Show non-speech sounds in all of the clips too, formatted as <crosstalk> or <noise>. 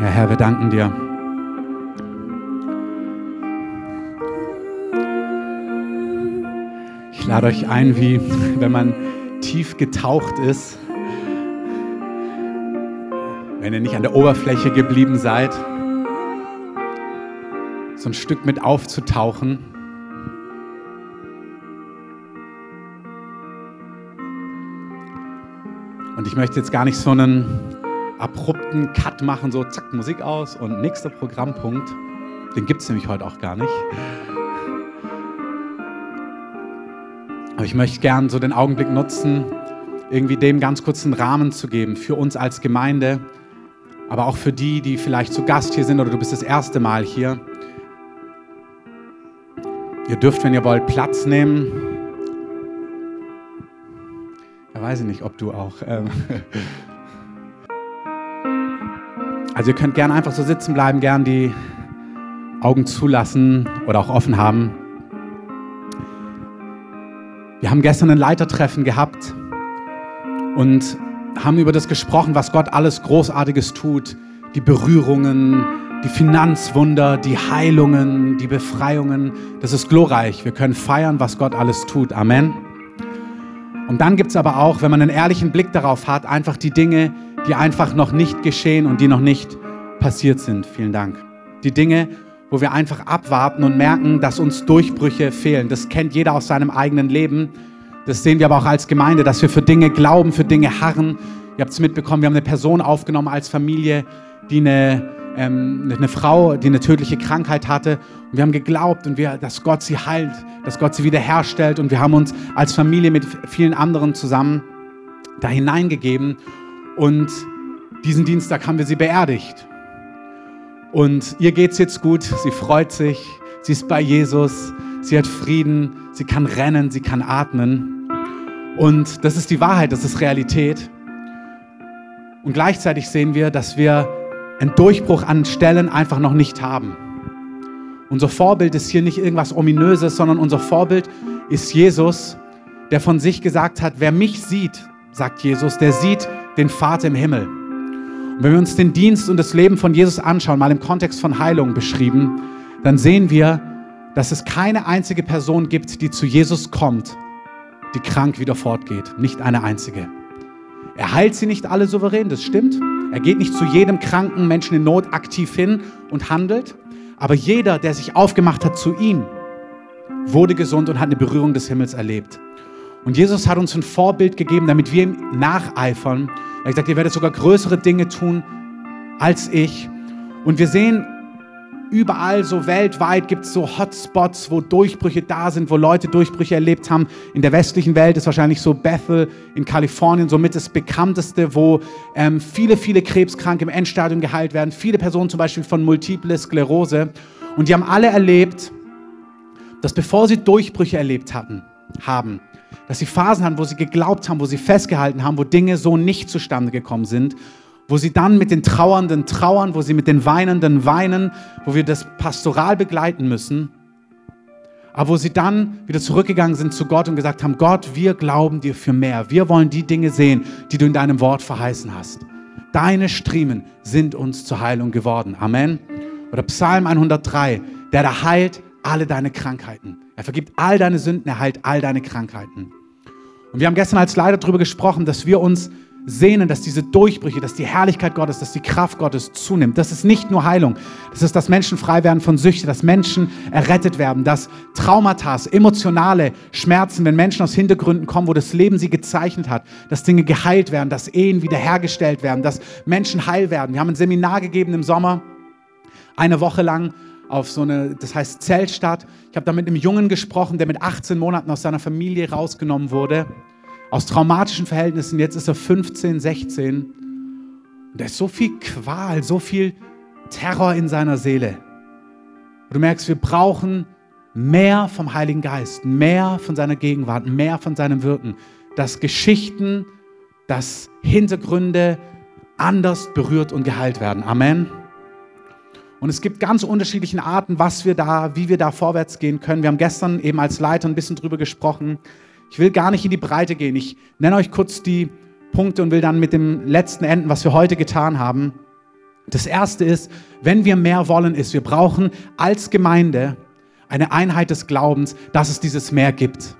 Ja, Herr, wir danken dir. Ich lade euch ein, wie wenn man tief getaucht ist, wenn ihr nicht an der Oberfläche geblieben seid, so ein Stück mit aufzutauchen. Und ich möchte jetzt gar nicht so einen abrupten Cut machen, so zack, Musik aus und nächster Programmpunkt. Den gibt es nämlich heute auch gar nicht. Aber ich möchte gern so den Augenblick nutzen, irgendwie dem ganz kurzen Rahmen zu geben für uns als Gemeinde, aber auch für die, die vielleicht zu Gast hier sind oder du bist das erste Mal hier. Ihr dürft, wenn ihr wollt, Platz nehmen. Ja, weiß ich nicht, ob du auch. Ähm <laughs> also ihr könnt gerne einfach so sitzen bleiben, gern die Augen zulassen oder auch offen haben. Wir haben gestern ein Leitertreffen gehabt und haben über das gesprochen, was Gott alles Großartiges tut. Die Berührungen, die Finanzwunder, die Heilungen, die Befreiungen. Das ist glorreich. Wir können feiern, was Gott alles tut. Amen. Und dann gibt es aber auch, wenn man einen ehrlichen Blick darauf hat, einfach die Dinge, die einfach noch nicht geschehen und die noch nicht passiert sind. Vielen Dank. Die Dinge, wo wir einfach abwarten und merken, dass uns Durchbrüche fehlen. Das kennt jeder aus seinem eigenen Leben. Das sehen wir aber auch als Gemeinde, dass wir für Dinge glauben, für Dinge harren. Ihr habt es mitbekommen, wir haben eine Person aufgenommen als Familie, die eine, ähm, eine Frau, die eine tödliche Krankheit hatte. Und wir haben geglaubt, und wir, dass Gott sie heilt, dass Gott sie wiederherstellt. Und wir haben uns als Familie mit vielen anderen zusammen da hineingegeben. Und diesen Dienstag haben wir sie beerdigt. Und ihr geht es jetzt gut, sie freut sich, sie ist bei Jesus, sie hat Frieden, sie kann rennen, sie kann atmen. Und das ist die Wahrheit, das ist Realität. Und gleichzeitig sehen wir, dass wir einen Durchbruch an Stellen einfach noch nicht haben. Unser Vorbild ist hier nicht irgendwas Ominöses, sondern unser Vorbild ist Jesus, der von sich gesagt hat, wer mich sieht, sagt Jesus, der sieht den Vater im Himmel. Und wenn wir uns den Dienst und das Leben von Jesus anschauen, mal im Kontext von Heilung beschrieben, dann sehen wir, dass es keine einzige Person gibt, die zu Jesus kommt, die krank wieder fortgeht. Nicht eine einzige. Er heilt sie nicht alle souverän, das stimmt. Er geht nicht zu jedem kranken Menschen in Not aktiv hin und handelt. Aber jeder, der sich aufgemacht hat zu ihm, wurde gesund und hat eine Berührung des Himmels erlebt. Und Jesus hat uns ein Vorbild gegeben, damit wir ihm nacheifern er hat gesagt, ihr werdet sogar größere Dinge tun als ich. Und wir sehen überall so weltweit gibt es so Hotspots, wo Durchbrüche da sind, wo Leute Durchbrüche erlebt haben. In der westlichen Welt ist wahrscheinlich so Bethel in Kalifornien somit das bekannteste, wo ähm, viele, viele Krebskranke im Endstadium geheilt werden. Viele Personen zum Beispiel von Multiple Sklerose. Und die haben alle erlebt, dass bevor sie Durchbrüche erlebt hatten, haben, dass sie Phasen hatten, wo sie geglaubt haben, wo sie festgehalten haben, wo Dinge so nicht zustande gekommen sind, wo sie dann mit den Trauernden trauern, wo sie mit den Weinenden weinen, wo wir das pastoral begleiten müssen, aber wo sie dann wieder zurückgegangen sind zu Gott und gesagt haben, Gott, wir glauben dir für mehr. Wir wollen die Dinge sehen, die du in deinem Wort verheißen hast. Deine Striemen sind uns zur Heilung geworden. Amen. Oder Psalm 103, der da heilt alle deine Krankheiten. Er vergibt all deine Sünden, er heilt all deine Krankheiten. Und wir haben gestern als Leiter darüber gesprochen, dass wir uns sehnen, dass diese Durchbrüche, dass die Herrlichkeit Gottes, dass die Kraft Gottes zunimmt. Das ist nicht nur Heilung. Das ist, dass Menschen frei werden von Süchten, dass Menschen errettet werden, dass Traumata, emotionale Schmerzen, wenn Menschen aus Hintergründen kommen, wo das Leben sie gezeichnet hat, dass Dinge geheilt werden, dass Ehen wiederhergestellt werden, dass Menschen heil werden. Wir haben ein Seminar gegeben im Sommer, eine Woche lang auf so eine, das heißt Zeltstadt. Ich habe da mit einem Jungen gesprochen, der mit 18 Monaten aus seiner Familie rausgenommen wurde, aus traumatischen Verhältnissen. Jetzt ist er 15, 16. Und da ist so viel Qual, so viel Terror in seiner Seele. Und du merkst, wir brauchen mehr vom Heiligen Geist, mehr von seiner Gegenwart, mehr von seinem Wirken, dass Geschichten, dass Hintergründe anders berührt und geheilt werden. Amen. Und es gibt ganz unterschiedliche Arten, was wir da, wie wir da vorwärts gehen können. Wir haben gestern eben als Leiter ein bisschen drüber gesprochen. Ich will gar nicht in die Breite gehen. Ich nenne euch kurz die Punkte und will dann mit dem letzten enden, was wir heute getan haben. Das erste ist, wenn wir mehr wollen, ist, wir brauchen als Gemeinde eine Einheit des Glaubens, dass es dieses Mehr gibt.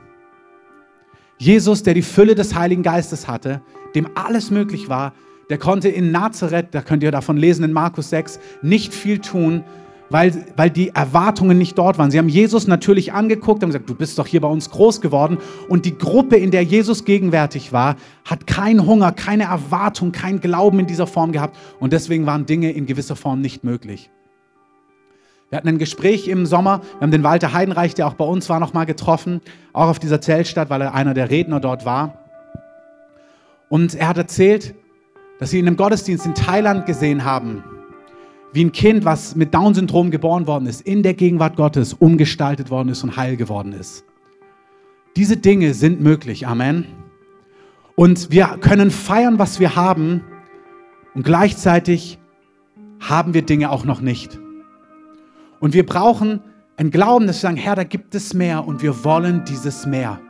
Jesus, der die Fülle des Heiligen Geistes hatte, dem alles möglich war, der konnte in Nazareth, da könnt ihr davon lesen in Markus 6, nicht viel tun, weil, weil die Erwartungen nicht dort waren. Sie haben Jesus natürlich angeguckt und gesagt, du bist doch hier bei uns groß geworden. Und die Gruppe, in der Jesus gegenwärtig war, hat keinen Hunger, keine Erwartung, keinen Glauben in dieser Form gehabt. Und deswegen waren Dinge in gewisser Form nicht möglich. Wir hatten ein Gespräch im Sommer, wir haben den Walter Heidenreich, der auch bei uns war, nochmal getroffen, auch auf dieser Zeltstadt, weil er einer der Redner dort war. Und er hat erzählt, dass sie in einem Gottesdienst in Thailand gesehen haben, wie ein Kind, was mit Down-Syndrom geboren worden ist, in der Gegenwart Gottes umgestaltet worden ist und heil geworden ist. Diese Dinge sind möglich, Amen. Und wir können feiern, was wir haben, und gleichzeitig haben wir Dinge auch noch nicht. Und wir brauchen ein Glauben, dass wir sagen, Herr, da gibt es mehr und wir wollen dieses mehr.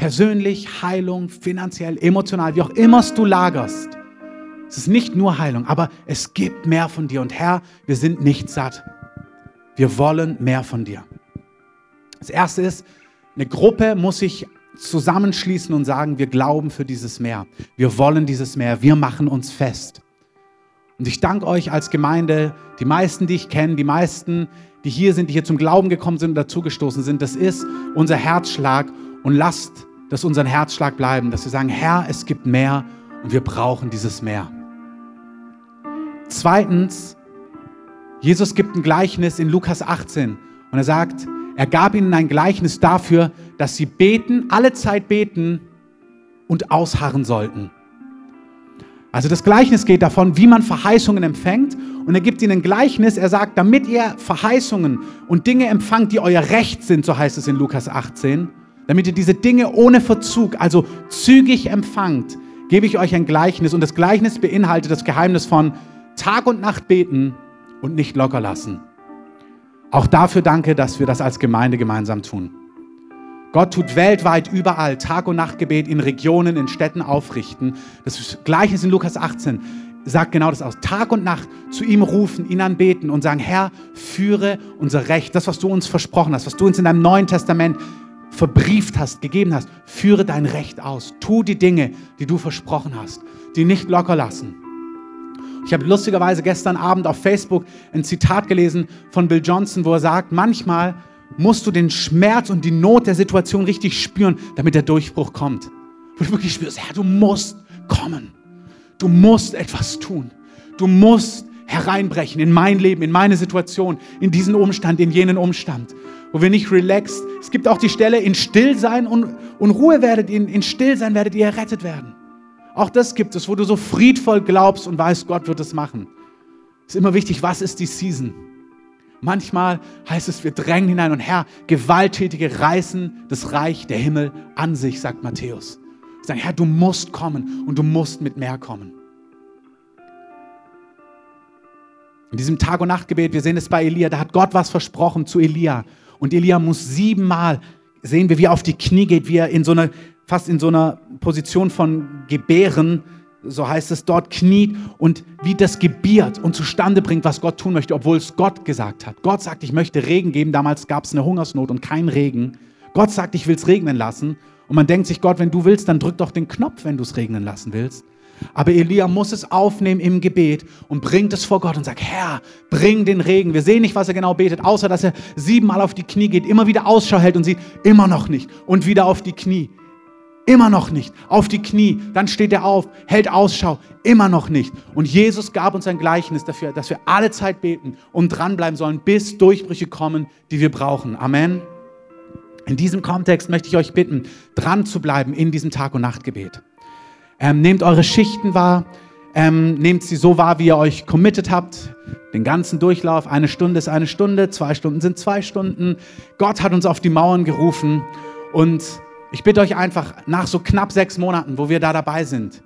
Persönlich, Heilung, finanziell, emotional, wie auch immer du lagerst. Es ist nicht nur Heilung, aber es gibt mehr von dir. Und Herr, wir sind nicht satt. Wir wollen mehr von dir. Das Erste ist, eine Gruppe muss sich zusammenschließen und sagen, wir glauben für dieses Meer. Wir wollen dieses Meer. Wir machen uns fest. Und ich danke euch als Gemeinde, die meisten, die ich kenne, die meisten, die hier sind, die hier zum Glauben gekommen sind und dazugestoßen sind, das ist unser Herzschlag. Und lasst das unseren Herzschlag bleiben, dass wir sagen, Herr, es gibt mehr und wir brauchen dieses Meer. Zweitens, Jesus gibt ein Gleichnis in Lukas 18 und er sagt, er gab ihnen ein Gleichnis dafür, dass sie beten, alle Zeit beten und ausharren sollten. Also das Gleichnis geht davon, wie man Verheißungen empfängt und er gibt ihnen ein Gleichnis, er sagt, damit ihr Verheißungen und Dinge empfangt, die euer Recht sind, so heißt es in Lukas 18, damit ihr diese Dinge ohne Verzug, also zügig empfangt, gebe ich euch ein Gleichnis und das Gleichnis beinhaltet das Geheimnis von Tag und Nacht beten und nicht locker lassen. Auch dafür danke, dass wir das als Gemeinde gemeinsam tun. Gott tut weltweit überall Tag- und Nachtgebet in Regionen, in Städten aufrichten. Das Gleiche in Lukas 18 sagt genau das aus. Tag und Nacht zu ihm rufen, ihn anbeten und sagen, Herr, führe unser Recht, das, was du uns versprochen hast, was du uns in deinem Neuen Testament verbrieft hast, gegeben hast, führe dein Recht aus. Tu die Dinge, die du versprochen hast, die nicht locker lassen. Ich habe lustigerweise gestern Abend auf Facebook ein Zitat gelesen von Bill Johnson, wo er sagt, manchmal musst du den Schmerz und die Not der Situation richtig spüren, damit der Durchbruch kommt. Wo du wirklich spürst, Herr, du musst kommen. Du musst etwas tun. Du musst hereinbrechen in mein Leben, in meine Situation, in diesen Umstand, in jenen Umstand, wo wir nicht relaxed. Es gibt auch die Stelle, in Stillsein und, und Ruhe werdet ihr, in Stillsein werdet ihr errettet werden. Auch das gibt es, wo du so friedvoll glaubst und weißt, Gott wird es machen. Ist immer wichtig, was ist die Season? Manchmal heißt es, wir drängen hinein und Herr, Gewalttätige reißen das Reich der Himmel an sich, sagt Matthäus. Sie sagen, Herr, du musst kommen und du musst mit mehr kommen. In diesem Tag- und Nachtgebet, wir sehen es bei Elia, da hat Gott was versprochen zu Elia. Und Elia muss siebenmal, sehen wir, wie er auf die Knie geht, wie er in so einer fast in so einer Position von Gebären, so heißt es dort, kniet und wie das gebiert und zustande bringt, was Gott tun möchte, obwohl es Gott gesagt hat. Gott sagt, ich möchte Regen geben. Damals gab es eine Hungersnot und kein Regen. Gott sagt, ich will es regnen lassen. Und man denkt sich, Gott, wenn du willst, dann drück doch den Knopf, wenn du es regnen lassen willst. Aber Elia muss es aufnehmen im Gebet und bringt es vor Gott und sagt, Herr, bring den Regen. Wir sehen nicht, was er genau betet, außer dass er siebenmal auf die Knie geht, immer wieder Ausschau hält und sieht, immer noch nicht. Und wieder auf die Knie. Immer noch nicht. Auf die Knie. Dann steht er auf, hält Ausschau. Immer noch nicht. Und Jesus gab uns ein Gleichnis dafür, dass wir alle Zeit beten und dranbleiben sollen, bis Durchbrüche kommen, die wir brauchen. Amen. In diesem Kontext möchte ich euch bitten, dran zu bleiben in diesem Tag- und Nachtgebet. Ähm, nehmt eure Schichten wahr. Ähm, nehmt sie so wahr, wie ihr euch committed habt. Den ganzen Durchlauf. Eine Stunde ist eine Stunde, zwei Stunden sind zwei Stunden. Gott hat uns auf die Mauern gerufen und ich bitte euch einfach, nach so knapp sechs Monaten, wo wir da dabei sind,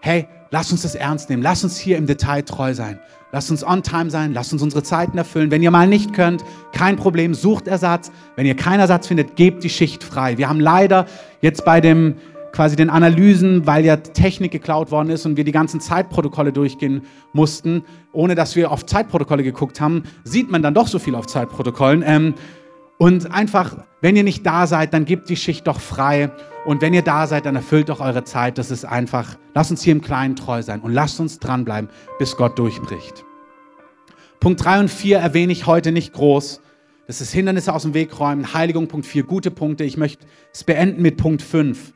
hey, lasst uns das ernst nehmen. Lasst uns hier im Detail treu sein. Lasst uns on time sein. Lasst uns unsere Zeiten erfüllen. Wenn ihr mal nicht könnt, kein Problem, sucht Ersatz. Wenn ihr keinen Ersatz findet, gebt die Schicht frei. Wir haben leider jetzt bei dem quasi den Analysen, weil ja Technik geklaut worden ist und wir die ganzen Zeitprotokolle durchgehen mussten, ohne dass wir auf Zeitprotokolle geguckt haben, sieht man dann doch so viel auf Zeitprotokollen. Ähm, und einfach, wenn ihr nicht da seid, dann gebt die Schicht doch frei. Und wenn ihr da seid, dann erfüllt doch eure Zeit. Das ist einfach, lasst uns hier im Kleinen treu sein und lasst uns dranbleiben, bis Gott durchbricht. Punkt 3 und 4 erwähne ich heute nicht groß. Das ist Hindernisse aus dem Weg räumen. Heiligung, Punkt 4, gute Punkte. Ich möchte es beenden mit Punkt 5.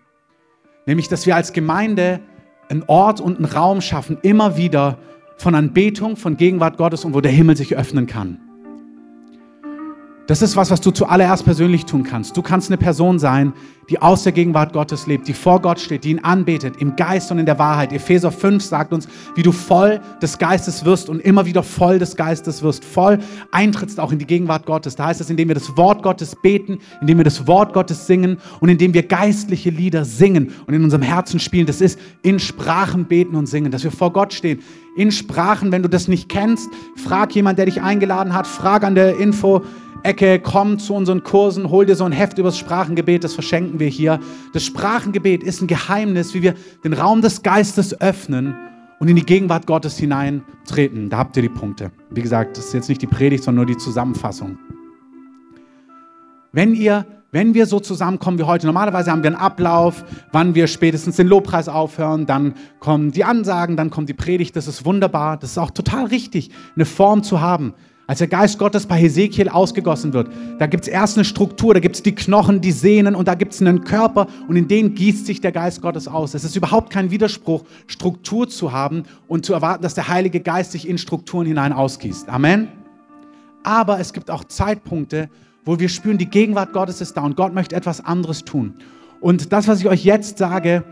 Nämlich, dass wir als Gemeinde einen Ort und einen Raum schaffen, immer wieder von Anbetung, von Gegenwart Gottes und wo der Himmel sich öffnen kann. Das ist was, was du zuallererst persönlich tun kannst. Du kannst eine Person sein, die aus der Gegenwart Gottes lebt, die vor Gott steht, die ihn anbetet, im Geist und in der Wahrheit. Epheser 5 sagt uns, wie du voll des Geistes wirst und immer wieder voll des Geistes wirst, voll eintrittst auch in die Gegenwart Gottes. Da heißt es, indem wir das Wort Gottes beten, indem wir das Wort Gottes singen und indem wir geistliche Lieder singen und in unserem Herzen spielen. Das ist in Sprachen beten und singen, dass wir vor Gott stehen. In Sprachen, wenn du das nicht kennst, frag jemand, der dich eingeladen hat, frag an der Info, Ecke, komm zu unseren Kursen, hol dir so ein Heft über das Sprachengebet, das verschenken wir hier. Das Sprachengebet ist ein Geheimnis, wie wir den Raum des Geistes öffnen und in die Gegenwart Gottes hineintreten. Da habt ihr die Punkte. Wie gesagt, das ist jetzt nicht die Predigt, sondern nur die Zusammenfassung. Wenn ihr wenn wir so zusammenkommen wie heute, normalerweise haben wir einen Ablauf, wann wir spätestens den Lobpreis aufhören, dann kommen die Ansagen, dann kommt die Predigt, das ist wunderbar, das ist auch total richtig, eine Form zu haben. Als der Geist Gottes bei Hesekiel ausgegossen wird, da gibt es erst eine Struktur, da gibt es die Knochen, die Sehnen und da gibt es einen Körper und in den gießt sich der Geist Gottes aus. Es ist überhaupt kein Widerspruch, Struktur zu haben und zu erwarten, dass der Heilige Geist sich in Strukturen hinein ausgießt. Amen. Aber es gibt auch Zeitpunkte, wo wir spüren, die Gegenwart Gottes ist da und Gott möchte etwas anderes tun. Und das, was ich euch jetzt sage,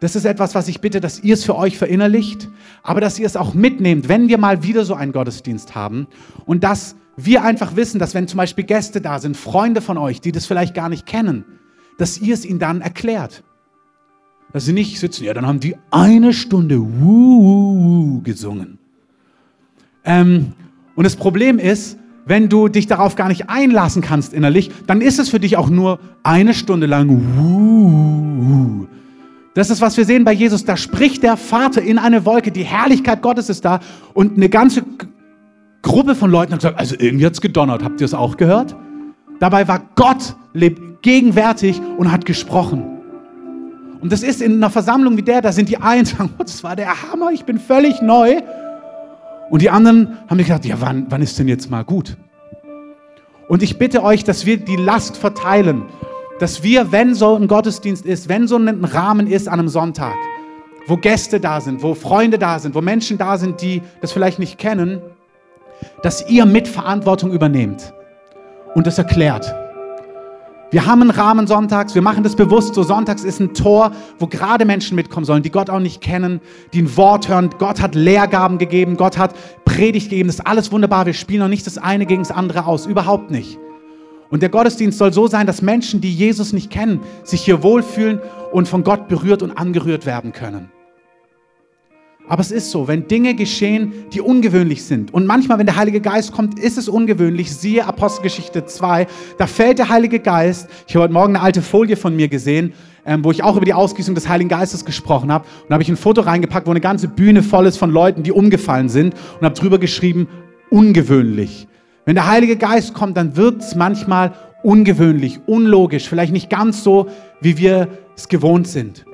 das ist etwas, was ich bitte, dass ihr es für euch verinnerlicht, aber dass ihr es auch mitnehmt, wenn wir mal wieder so einen Gottesdienst haben und dass wir einfach wissen, dass wenn zum Beispiel Gäste da sind, Freunde von euch, die das vielleicht gar nicht kennen, dass ihr es ihnen dann erklärt. Dass sie nicht sitzen, ja, dann haben die eine Stunde Wuh gesungen. Ähm, und das Problem ist, wenn du dich darauf gar nicht einlassen kannst innerlich, dann ist es für dich auch nur eine Stunde lang. Das ist, was wir sehen bei Jesus. Da spricht der Vater in eine Wolke. Die Herrlichkeit Gottes ist da. Und eine ganze Gruppe von Leuten hat gesagt, also irgendwie hat es gedonnert. Habt ihr es auch gehört? Dabei war Gott gegenwärtig und hat gesprochen. Und das ist in einer Versammlung wie der, da sind die einen, <laughs> sagen, oh, das war der Hammer, ich bin völlig neu. Und die anderen haben gesagt, ja, wann, wann ist denn jetzt mal gut? Und ich bitte euch, dass wir die Last verteilen dass wir, wenn so ein Gottesdienst ist, wenn so ein Rahmen ist an einem Sonntag, wo Gäste da sind, wo Freunde da sind, wo Menschen da sind, die das vielleicht nicht kennen, dass ihr Mitverantwortung übernehmt und das erklärt. Wir haben einen Rahmen sonntags, wir machen das bewusst so. Sonntags ist ein Tor, wo gerade Menschen mitkommen sollen, die Gott auch nicht kennen, die ein Wort hören. Gott hat Lehrgaben gegeben, Gott hat Predigt gegeben, das ist alles wunderbar. Wir spielen noch nicht das eine gegen das andere aus, überhaupt nicht. Und der Gottesdienst soll so sein, dass Menschen, die Jesus nicht kennen, sich hier wohlfühlen und von Gott berührt und angerührt werden können. Aber es ist so, wenn Dinge geschehen, die ungewöhnlich sind. Und manchmal, wenn der Heilige Geist kommt, ist es ungewöhnlich. Siehe Apostelgeschichte 2, da fällt der Heilige Geist. Ich habe heute Morgen eine alte Folie von mir gesehen, ähm, wo ich auch über die Ausgießung des Heiligen Geistes gesprochen habe. Und da habe ich ein Foto reingepackt, wo eine ganze Bühne voll ist von Leuten, die umgefallen sind. Und habe drüber geschrieben, ungewöhnlich. Wenn der Heilige Geist kommt, dann wird es manchmal ungewöhnlich, unlogisch, vielleicht nicht ganz so, wie wir es gewohnt sind.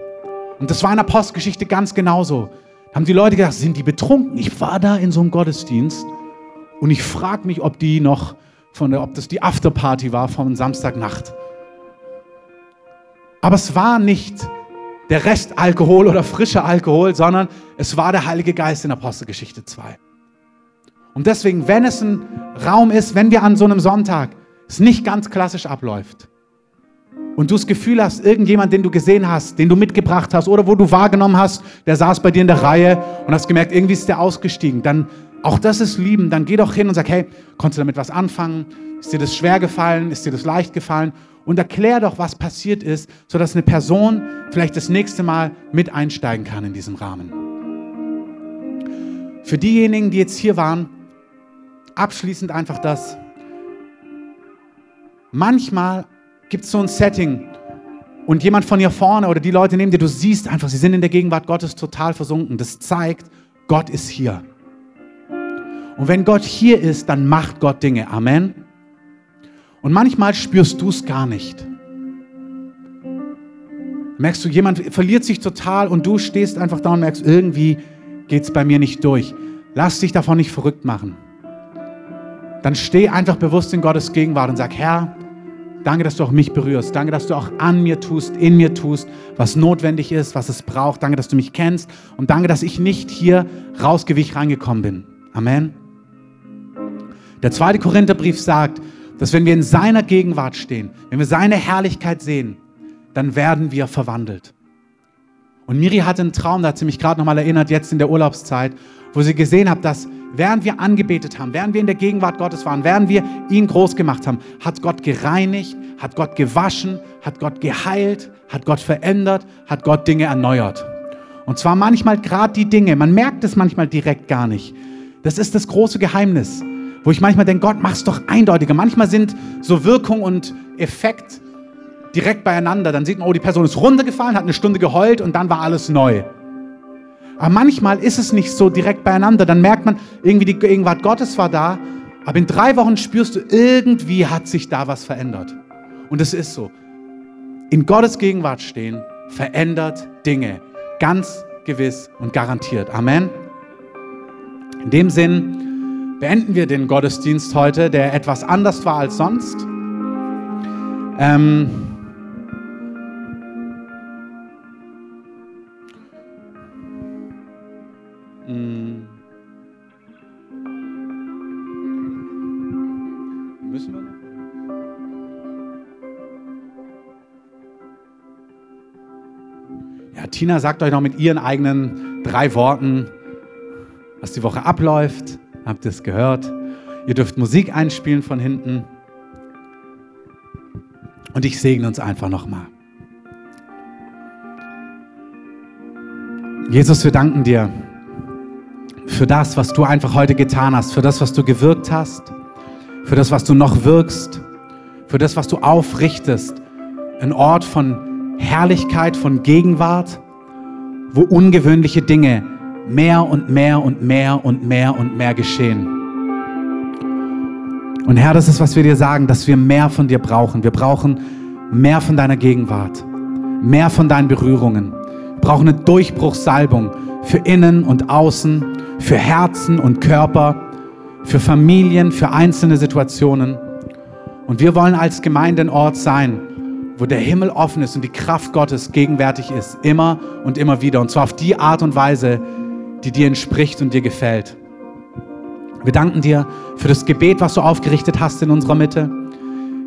Und das war in der Postgeschichte ganz genauso. Haben die Leute gedacht, sind die betrunken? Ich war da in so einem Gottesdienst und ich frage mich, ob die noch von der, ob das die Afterparty war von Samstagnacht. Aber es war nicht der Rest Alkohol oder frischer Alkohol, sondern es war der Heilige Geist in Apostelgeschichte 2. Und deswegen, wenn es ein Raum ist, wenn wir an so einem Sonntag es nicht ganz klassisch abläuft und du das Gefühl hast, irgendjemand, den du gesehen hast, den du mitgebracht hast oder wo du wahrgenommen hast, der saß bei dir in der Reihe und hast gemerkt, irgendwie ist der ausgestiegen, dann auch das ist lieben, dann geh doch hin und sag, hey, konntest du damit was anfangen? Ist dir das schwer gefallen? Ist dir das leicht gefallen? Und erklär doch, was passiert ist, sodass eine Person vielleicht das nächste Mal mit einsteigen kann in diesem Rahmen. Für diejenigen, die jetzt hier waren, abschließend einfach das. Manchmal gibt es so ein Setting, und jemand von hier vorne oder die Leute neben dir, du siehst einfach, sie sind in der Gegenwart Gottes total versunken. Das zeigt, Gott ist hier. Und wenn Gott hier ist, dann macht Gott Dinge. Amen. Und manchmal spürst du es gar nicht. Merkst du, jemand verliert sich total und du stehst einfach da und merkst, irgendwie geht es bei mir nicht durch. Lass dich davon nicht verrückt machen. Dann steh einfach bewusst in Gottes Gegenwart und sag, Herr, danke, dass du auch mich berührst. Danke, dass du auch an mir tust, in mir tust, was notwendig ist, was es braucht. Danke, dass du mich kennst. Und danke, dass ich nicht hier rausgewich reingekommen bin. Amen. Der zweite Korintherbrief sagt, dass wenn wir in seiner Gegenwart stehen, wenn wir seine Herrlichkeit sehen, dann werden wir verwandelt. Und Miri hatte einen Traum, da hat sie mich gerade nochmal erinnert, jetzt in der Urlaubszeit, wo sie gesehen hat, dass während wir angebetet haben, während wir in der Gegenwart Gottes waren, während wir ihn groß gemacht haben, hat Gott gereinigt, hat Gott gewaschen, hat Gott geheilt, hat Gott verändert, hat Gott Dinge erneuert. Und zwar manchmal gerade die Dinge, man merkt es manchmal direkt gar nicht. Das ist das große Geheimnis, wo ich manchmal denke, Gott, mach's doch eindeutiger. Manchmal sind so Wirkung und Effekt direkt beieinander. Dann sieht man, oh, die Person ist runtergefallen, hat eine Stunde geheult und dann war alles neu. Aber manchmal ist es nicht so direkt beieinander. Dann merkt man, irgendwie die Gegenwart Gottes war da, aber in drei Wochen spürst du, irgendwie hat sich da was verändert. Und es ist so. In Gottes Gegenwart stehen verändert Dinge. Ganz gewiss und garantiert. Amen. In dem Sinn beenden wir den Gottesdienst heute, der etwas anders war als sonst. Ähm, Tina sagt euch noch mit ihren eigenen drei Worten, was die Woche abläuft. Habt ihr es gehört? Ihr dürft Musik einspielen von hinten. Und ich segne uns einfach nochmal. Jesus, wir danken dir für das, was du einfach heute getan hast, für das, was du gewirkt hast, für das, was du noch wirkst, für das, was du aufrichtest. Ein Ort von Herrlichkeit, von Gegenwart, wo ungewöhnliche Dinge mehr und mehr und mehr und mehr und mehr geschehen. Und Herr, das ist, was wir dir sagen, dass wir mehr von dir brauchen. Wir brauchen mehr von deiner Gegenwart, mehr von deinen Berührungen. Wir brauchen eine Durchbruchssalbung für innen und außen, für Herzen und Körper, für Familien, für einzelne Situationen. Und wir wollen als Gemeinde ein Ort sein, wo der Himmel offen ist und die Kraft Gottes gegenwärtig ist, immer und immer wieder. Und zwar auf die Art und Weise, die dir entspricht und dir gefällt. Wir danken dir für das Gebet, was du aufgerichtet hast in unserer Mitte.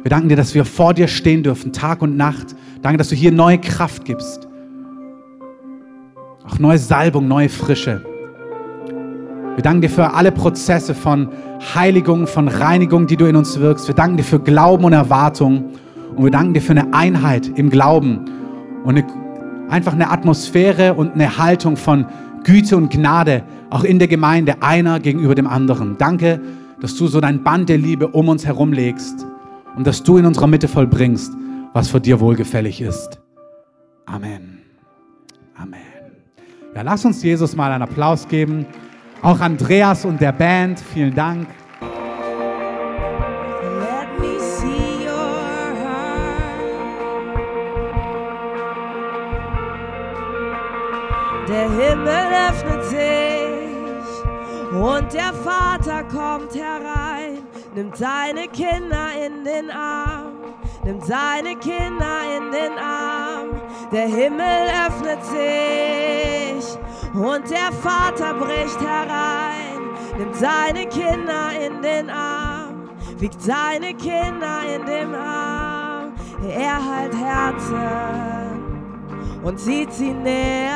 Wir danken dir, dass wir vor dir stehen dürfen, Tag und Nacht. Danke, dass du hier neue Kraft gibst. Auch neue Salbung, neue Frische. Wir danken dir für alle Prozesse von Heiligung, von Reinigung, die du in uns wirkst. Wir danken dir für Glauben und Erwartung. Und wir danken dir für eine Einheit im Glauben und eine, einfach eine Atmosphäre und eine Haltung von Güte und Gnade, auch in der Gemeinde, einer gegenüber dem anderen. Danke, dass du so dein Band der Liebe um uns herum legst und dass du in unserer Mitte vollbringst, was für dir wohlgefällig ist. Amen. Amen. Ja, lass uns Jesus mal einen Applaus geben. Auch Andreas und der Band, vielen Dank. Der Himmel öffnet sich und der Vater kommt herein, nimmt seine Kinder in den Arm, nimmt seine Kinder in den Arm. Der Himmel öffnet sich und der Vater bricht herein, nimmt seine Kinder in den Arm, wiegt seine Kinder in dem Arm. Er heilt Herzen und zieht sie näher.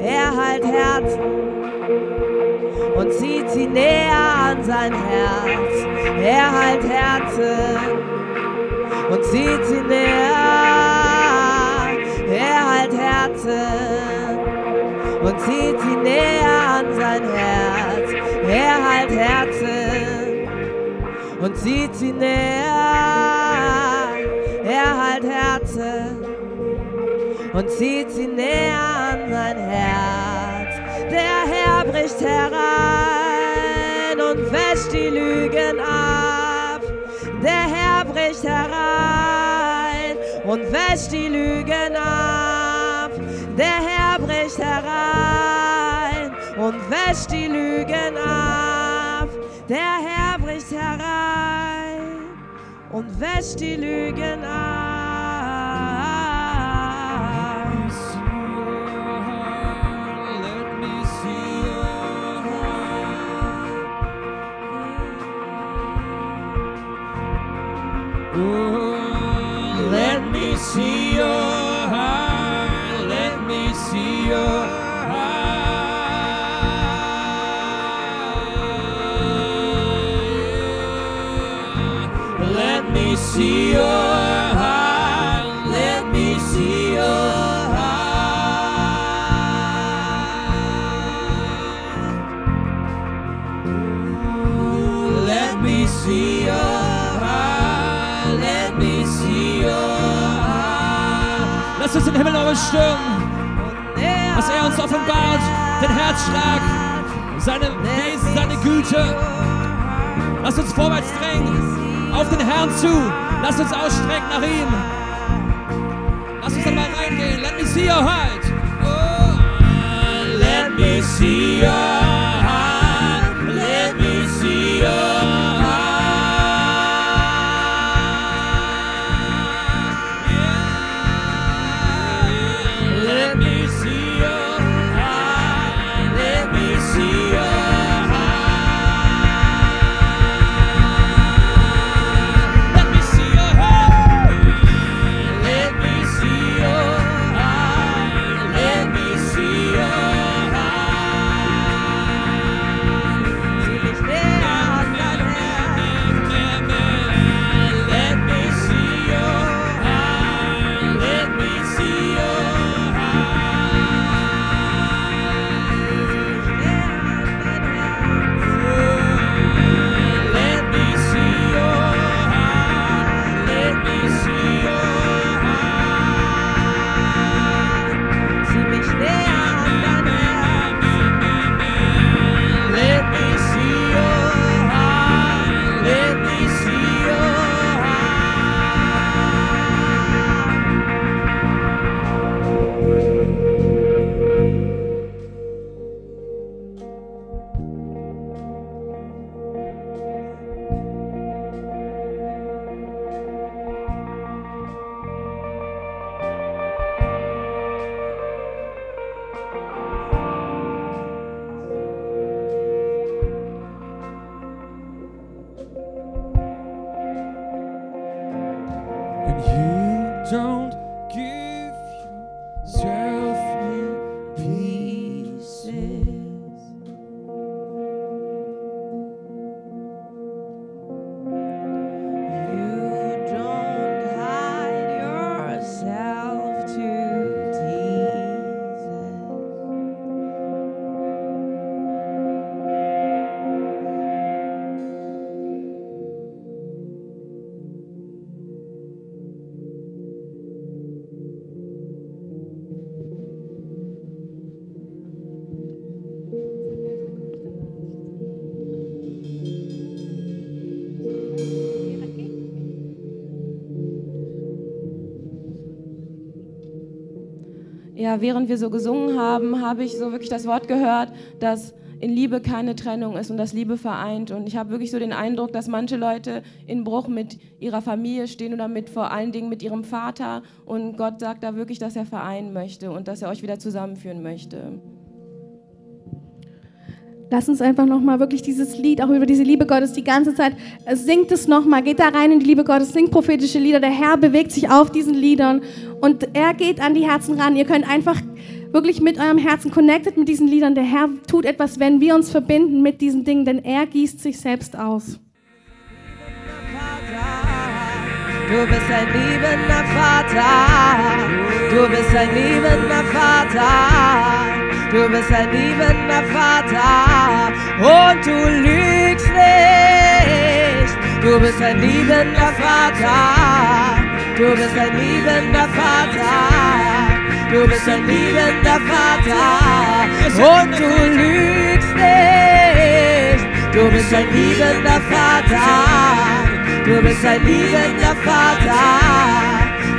Er heilt Herzen und zieht sie näher an sein Herz. Er heilt Herzen und zieht sie näher. Er heilt Herzen und zieht sie näher an sein Herz. Er heilt Herzen und zieht sie näher. er heilt Herzen und zieht sie näher an sein Herz. Der Herr bricht herein und wäscht die Lügen ab. Der Herr bricht herein und wäscht die Lügen ab. Der Herr bricht herein und wäscht die Lügen ab. Der Herr bricht herein und wäscht die Lügen ab. Uns den Himmel neu stürmen. dass er uns offenbart, den Herzschlag, seine Wesen, seine Güte. Lass uns vorwärts drängen, auf den Herrn zu. Lass uns ausstrecken nach ihm. Lass uns dann mal reingehen. Let me see your heart. Oh, let me see your heart. Let me see your heart. Ja, während wir so gesungen haben, habe ich so wirklich das Wort gehört, dass in Liebe keine Trennung ist und dass Liebe vereint. Und ich habe wirklich so den Eindruck, dass manche Leute in Bruch mit ihrer Familie stehen oder mit vor allen Dingen mit ihrem Vater. Und Gott sagt da wirklich, dass er vereinen möchte und dass er euch wieder zusammenführen möchte. Lass uns einfach nochmal wirklich dieses Lied, auch über diese Liebe Gottes die ganze Zeit, äh, singt es nochmal, geht da rein in die Liebe Gottes, singt prophetische Lieder. Der Herr bewegt sich auf diesen Liedern und er geht an die Herzen ran. Ihr könnt einfach wirklich mit eurem Herzen connected mit diesen Liedern. Der Herr tut etwas, wenn wir uns verbinden mit diesen Dingen, denn er gießt sich selbst aus. Du bist ein liebender Vater. Du bist ein liebender Vater. Du bist ein liebender Vater. Und du lügst nicht. Du bist ein liebender Vater. Du bist ein liebender Vater. Du bist ein liebender Vater. Und du lügst nicht. Du bist ein liebender Vater. Du bist ein liebender Vater.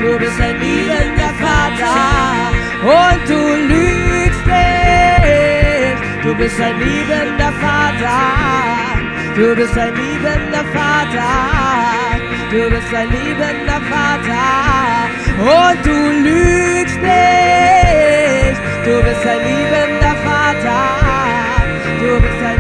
Du bist ein liebender Vater. Und du lügst. Du bist ein liebender Vater. Du bist ein liebender Vater. Du bist ein liebender Vater. Und du lügst nicht. Du bist ein liebender Vater. Du bist ein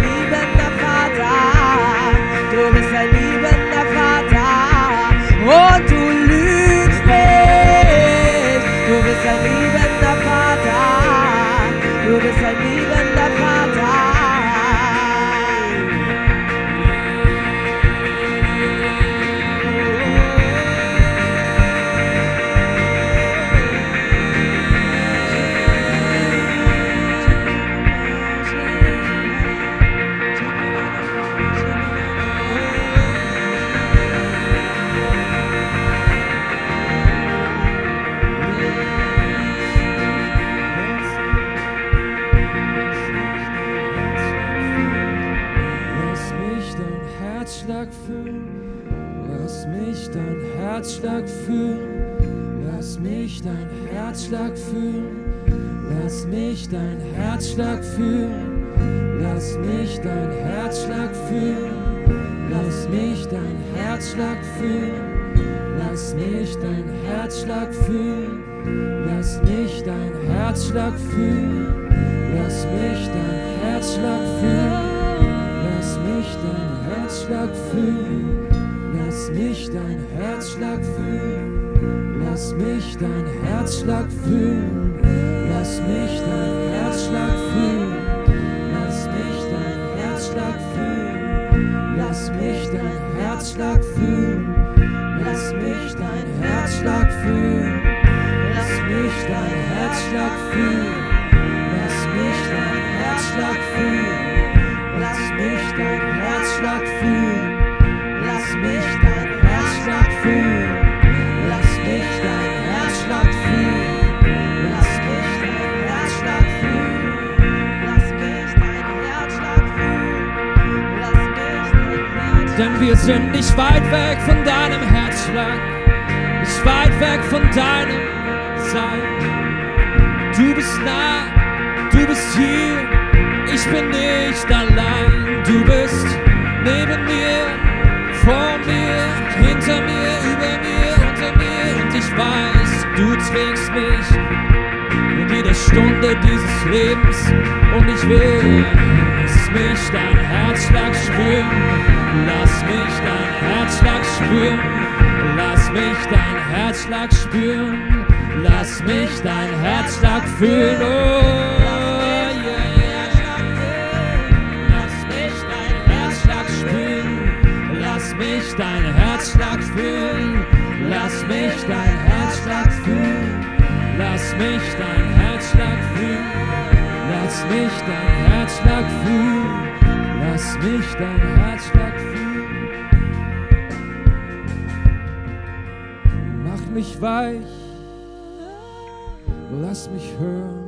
fühlen. Lass mich dein Herzschlag fühlen. Lass mich dein Herzschlag fühlen. Lass mich dein Herzschlag fühlen. Lass mich dein Herzschlag fühlen. Lass mich dein Herzschlag fühlen. Lass mich dein Herzschlag fühlen. Lass mich dein Herzschlag fühlen. Herzschlag fühlen. Lass mich dein Herzschlag fühlen. Lass mich dein Herzschlag fühlen. Lass mich dein Herzschlag fühlen. Lass mich dein Herzschlag fühlen. Sind nicht weit weg von deinem Herzschlag, nicht weit weg von deinem Sein. Du bist nah, du bist hier, ich bin nicht allein. Du bist neben mir, vor mir, hinter mir, über mir, unter mir. Und ich weiß, du trägst mich in jeder Stunde dieses Lebens und ich will, lass mich dein Herzschlag spüren, lass mich dein Herzschlag spüren, lass mich dein Herzschlag spüren, lass mich dein Herzschlag fühlen, oh. Lass mich dein Herzschlag spüren, lass mich dein Herzschlag fühlen, lass mich dein Herzschlag fühlen. Lass mich dein Herzschlag fühlen. Lass mich dein Herzschlag fühlen. Lass mich dein Herzschlag weich. Lass mich hören.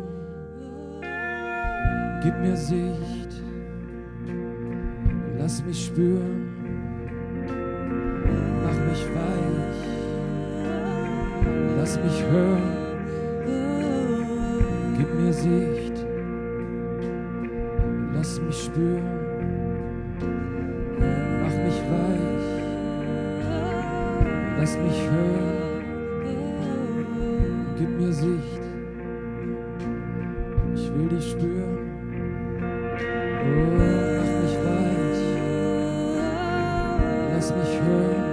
Gib mir Sicht. Lass mich spüren. Mach mich weich. Lass mich hören. Gib mir Sicht, lass mich spüren, mach mich weich, lass mich hören, gib mir Sicht, ich will dich spüren, oh, mach mich weich, lass mich hören,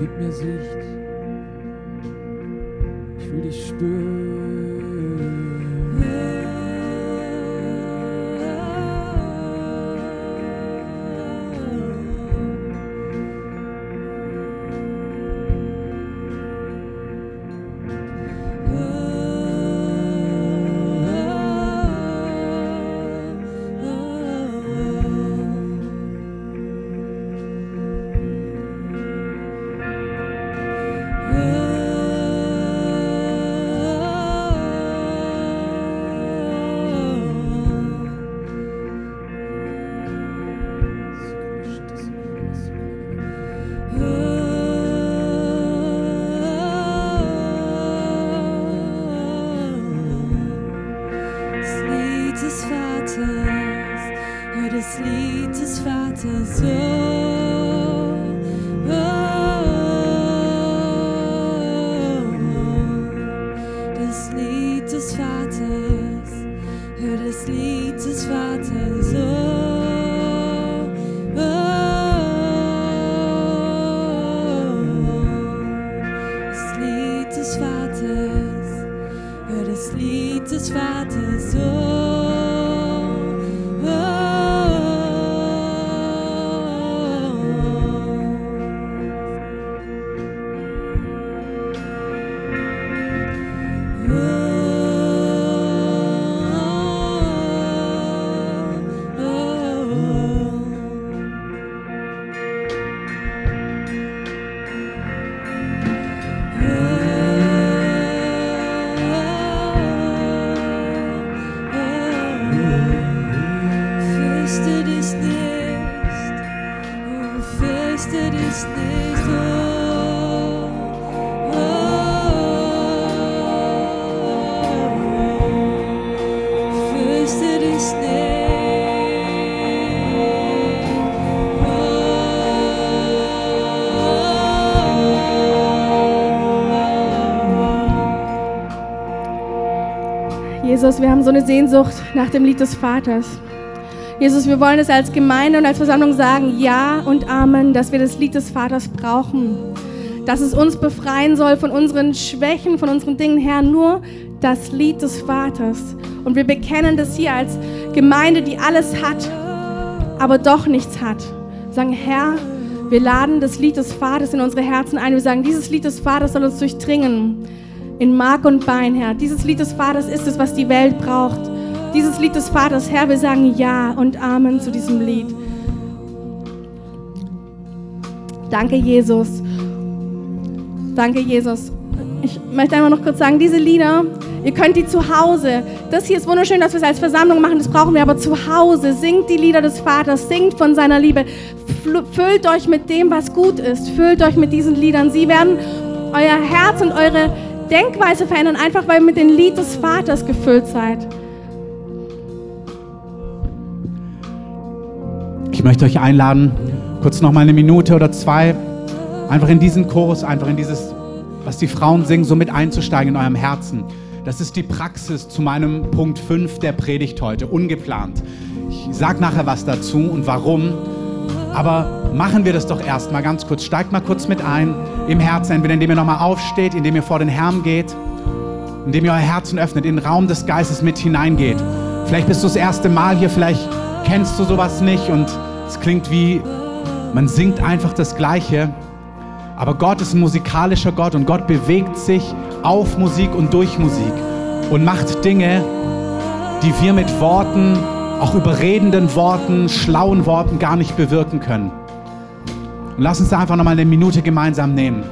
gib mir Sicht. Jesus, wir haben so eine Sehnsucht nach dem Lied des Vaters. Jesus, wir wollen es als Gemeinde und als Versammlung sagen, ja und Amen, dass wir das Lied des Vaters brauchen. Dass es uns befreien soll von unseren Schwächen, von unseren Dingen, Herr, nur das Lied des Vaters. Und wir bekennen das hier als Gemeinde, die alles hat, aber doch nichts hat. Sagen, Herr, wir laden das Lied des Vaters in unsere Herzen ein. Wir sagen, dieses Lied des Vaters soll uns durchdringen. In Mark und Bein, Herr. Dieses Lied des Vaters ist es, was die Welt braucht. Dieses Lied des Vaters, Herr, wir sagen Ja und Amen zu diesem Lied. Danke, Jesus. Danke, Jesus. Ich möchte einmal noch kurz sagen, diese Lieder, ihr könnt die zu Hause, das hier ist wunderschön, dass wir es als Versammlung machen, das brauchen wir aber zu Hause. Singt die Lieder des Vaters, singt von seiner Liebe. Füllt euch mit dem, was gut ist. Füllt euch mit diesen Liedern. Sie werden euer Herz und eure Denkweise verändern, einfach weil ihr mit dem Lied des Vaters gefüllt seid. Ich möchte euch einladen, kurz noch mal eine Minute oder zwei, einfach in diesen Chorus, einfach in dieses, was die Frauen singen, so mit einzusteigen in eurem Herzen. Das ist die Praxis zu meinem Punkt 5 der Predigt heute, ungeplant. Ich sag nachher was dazu und warum. Aber machen wir das doch erst mal ganz kurz. Steigt mal kurz mit ein im Herzen, entweder indem ihr nochmal aufsteht, indem ihr vor den Herrn geht, indem ihr euer Herzen öffnet, in den Raum des Geistes mit hineingeht. Vielleicht bist du das erste Mal hier, vielleicht kennst du sowas nicht und es klingt wie, man singt einfach das Gleiche. Aber Gott ist ein musikalischer Gott und Gott bewegt sich auf Musik und durch Musik und macht Dinge, die wir mit Worten, auch überredenden Worten, schlauen Worten gar nicht bewirken können. Und lass uns da einfach nochmal eine Minute gemeinsam nehmen.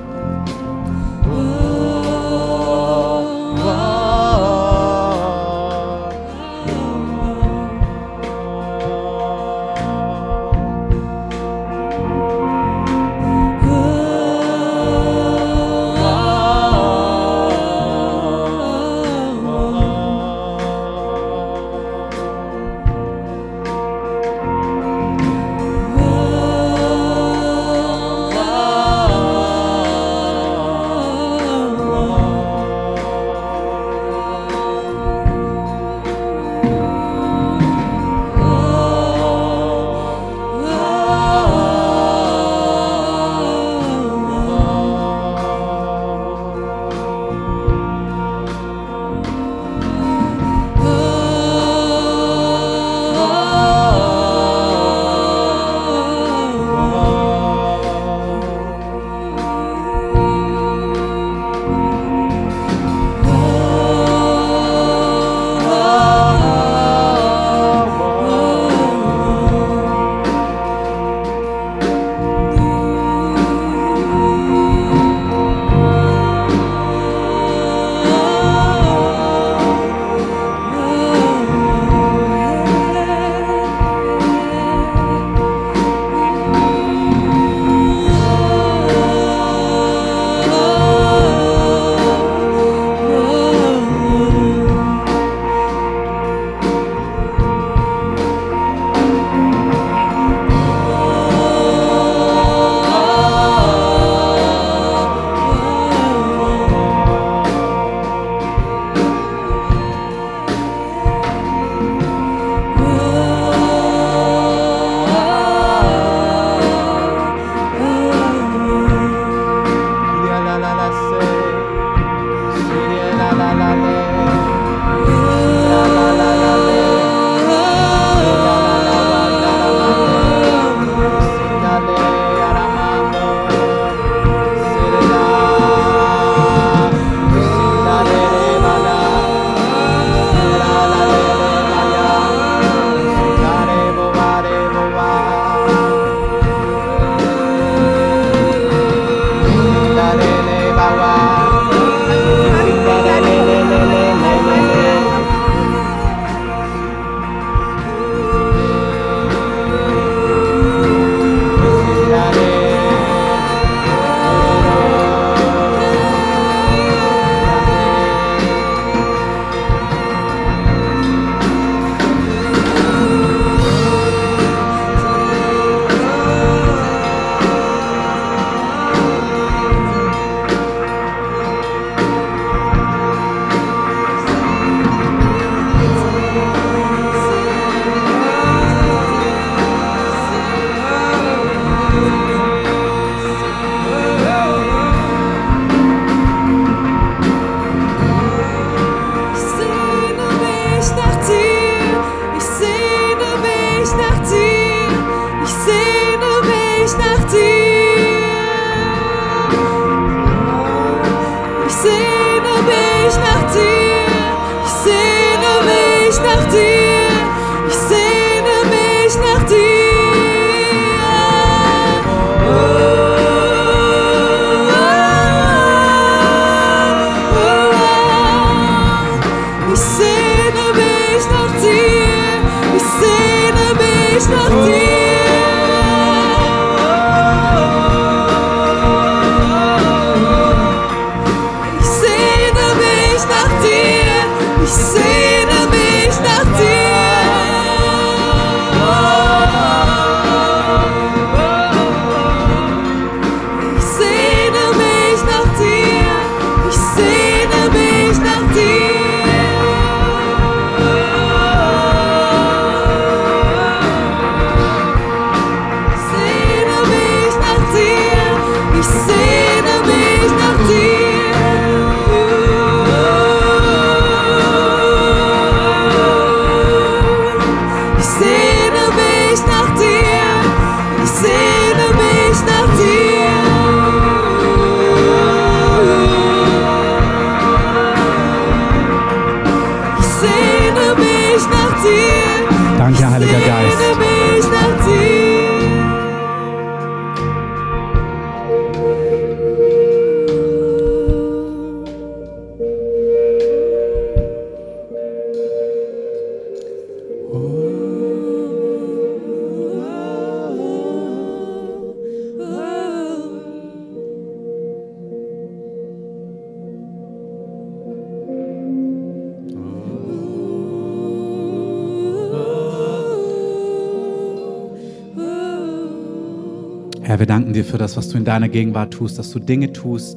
Das, was du in deiner Gegenwart tust, dass du Dinge tust,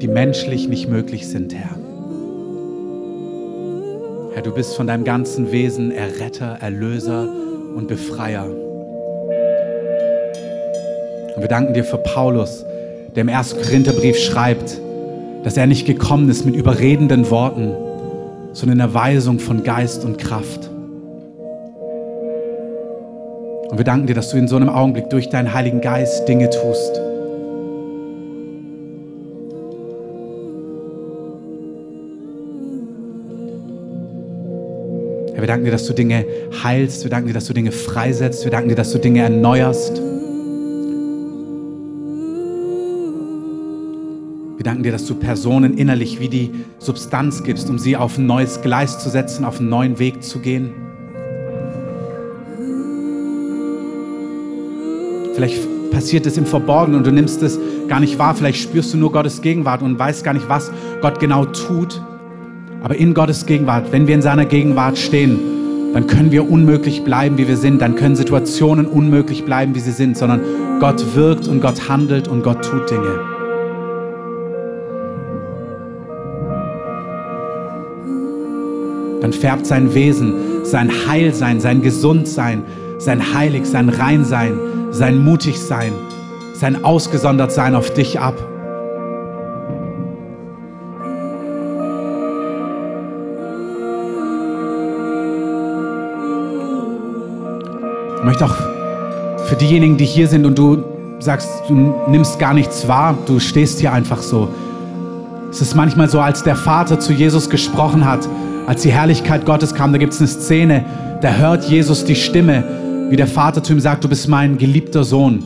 die menschlich nicht möglich sind, Herr. Herr, du bist von deinem ganzen Wesen Erretter, Erlöser und Befreier. Und wir danken dir für Paulus, der im 1. Korintherbrief schreibt, dass er nicht gekommen ist mit überredenden Worten, sondern in Erweisung von Geist und Kraft. Wir danken dir, dass du in so einem Augenblick durch deinen Heiligen Geist Dinge tust. Herr, wir danken dir, dass du Dinge heilst. Wir danken dir, dass du Dinge freisetzt. Wir danken dir, dass du Dinge erneuerst. Wir danken dir, dass du Personen innerlich wie die Substanz gibst, um sie auf ein neues Gleis zu setzen, auf einen neuen Weg zu gehen. Vielleicht passiert es im Verborgenen und du nimmst es gar nicht wahr. Vielleicht spürst du nur Gottes Gegenwart und weißt gar nicht, was Gott genau tut. Aber in Gottes Gegenwart, wenn wir in seiner Gegenwart stehen, dann können wir unmöglich bleiben, wie wir sind. Dann können Situationen unmöglich bleiben, wie sie sind, sondern Gott wirkt und Gott handelt und Gott tut Dinge. Dann färbt sein Wesen, sein Heilsein, sein Gesundsein, sein Heilig, sein Reinsein, sein Mutigsein, sein Ausgesondertsein auf dich ab. Ich möchte auch für diejenigen, die hier sind und du sagst, du nimmst gar nichts wahr, du stehst hier einfach so. Es ist manchmal so, als der Vater zu Jesus gesprochen hat, als die Herrlichkeit Gottes kam, da gibt es eine Szene, da hört Jesus die Stimme, wie der Vater zu ihm sagt, du bist mein geliebter Sohn.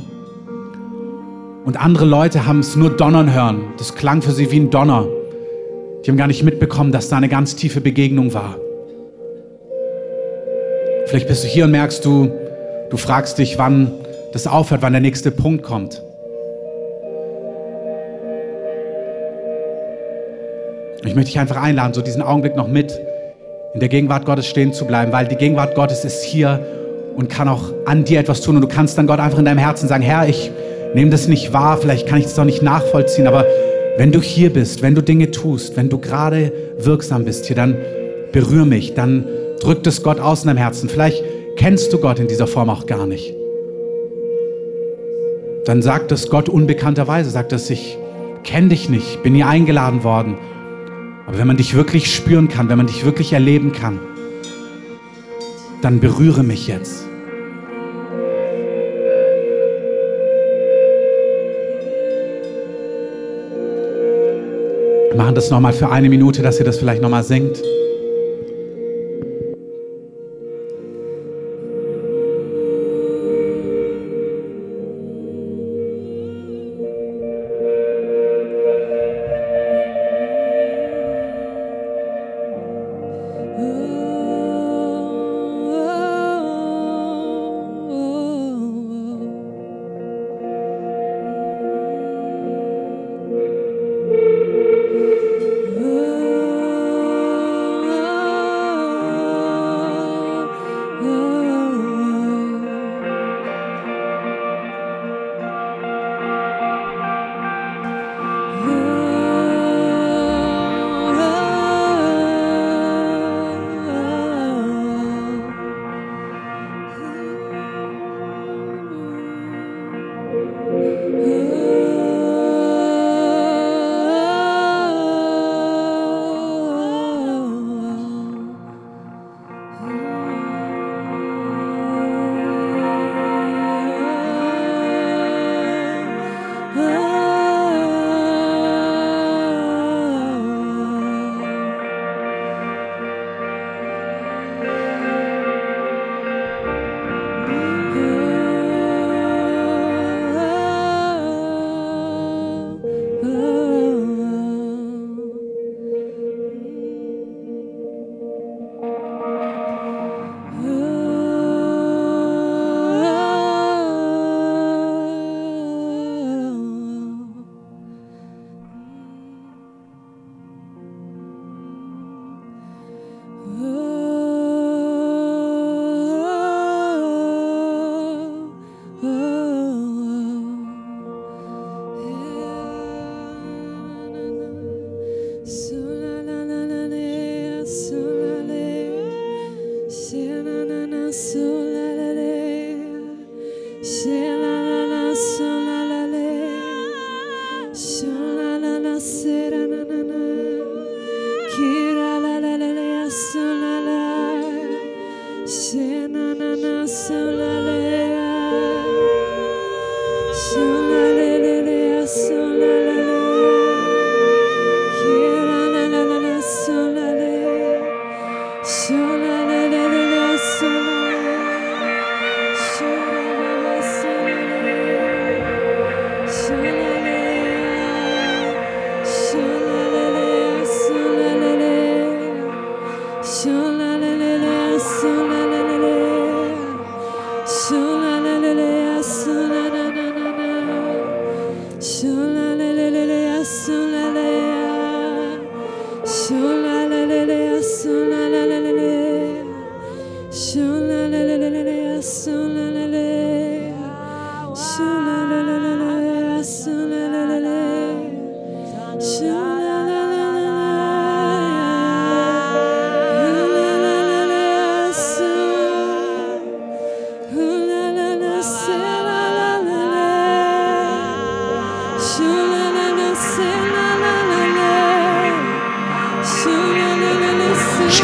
Und andere Leute haben es nur donnern hören. Das klang für sie wie ein Donner. Die haben gar nicht mitbekommen, dass da eine ganz tiefe Begegnung war. Vielleicht bist du hier und merkst du, du fragst dich, wann das aufhört, wann der nächste Punkt kommt. Ich möchte dich einfach einladen, so diesen Augenblick noch mit in der Gegenwart Gottes stehen zu bleiben, weil die Gegenwart Gottes ist hier und kann auch an dir etwas tun. Und du kannst dann Gott einfach in deinem Herzen sagen, Herr, ich nehme das nicht wahr, vielleicht kann ich das auch nicht nachvollziehen, aber wenn du hier bist, wenn du Dinge tust, wenn du gerade wirksam bist hier, dann berühr mich, dann drückt es Gott aus in deinem Herzen. Vielleicht kennst du Gott in dieser Form auch gar nicht. Dann sagt es Gott unbekannterweise, sagt es, ich kenne dich nicht, bin hier eingeladen worden. Aber wenn man dich wirklich spüren kann, wenn man dich wirklich erleben kann, dann berühre mich jetzt. Wir machen das nochmal für eine Minute, dass ihr das vielleicht nochmal singt.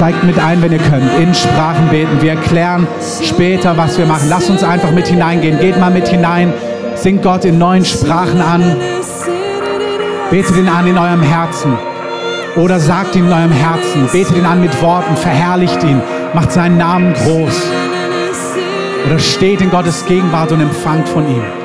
Steigt mit ein, wenn ihr könnt. In Sprachen beten. Wir erklären später, was wir machen. Lasst uns einfach mit hineingehen. Geht mal mit hinein. Singt Gott in neuen Sprachen an. Betet ihn an in eurem Herzen. Oder sagt ihn in eurem Herzen. Betet ihn an mit Worten. Verherrlicht ihn. Macht seinen Namen groß. Oder steht in Gottes Gegenwart und empfangt von ihm.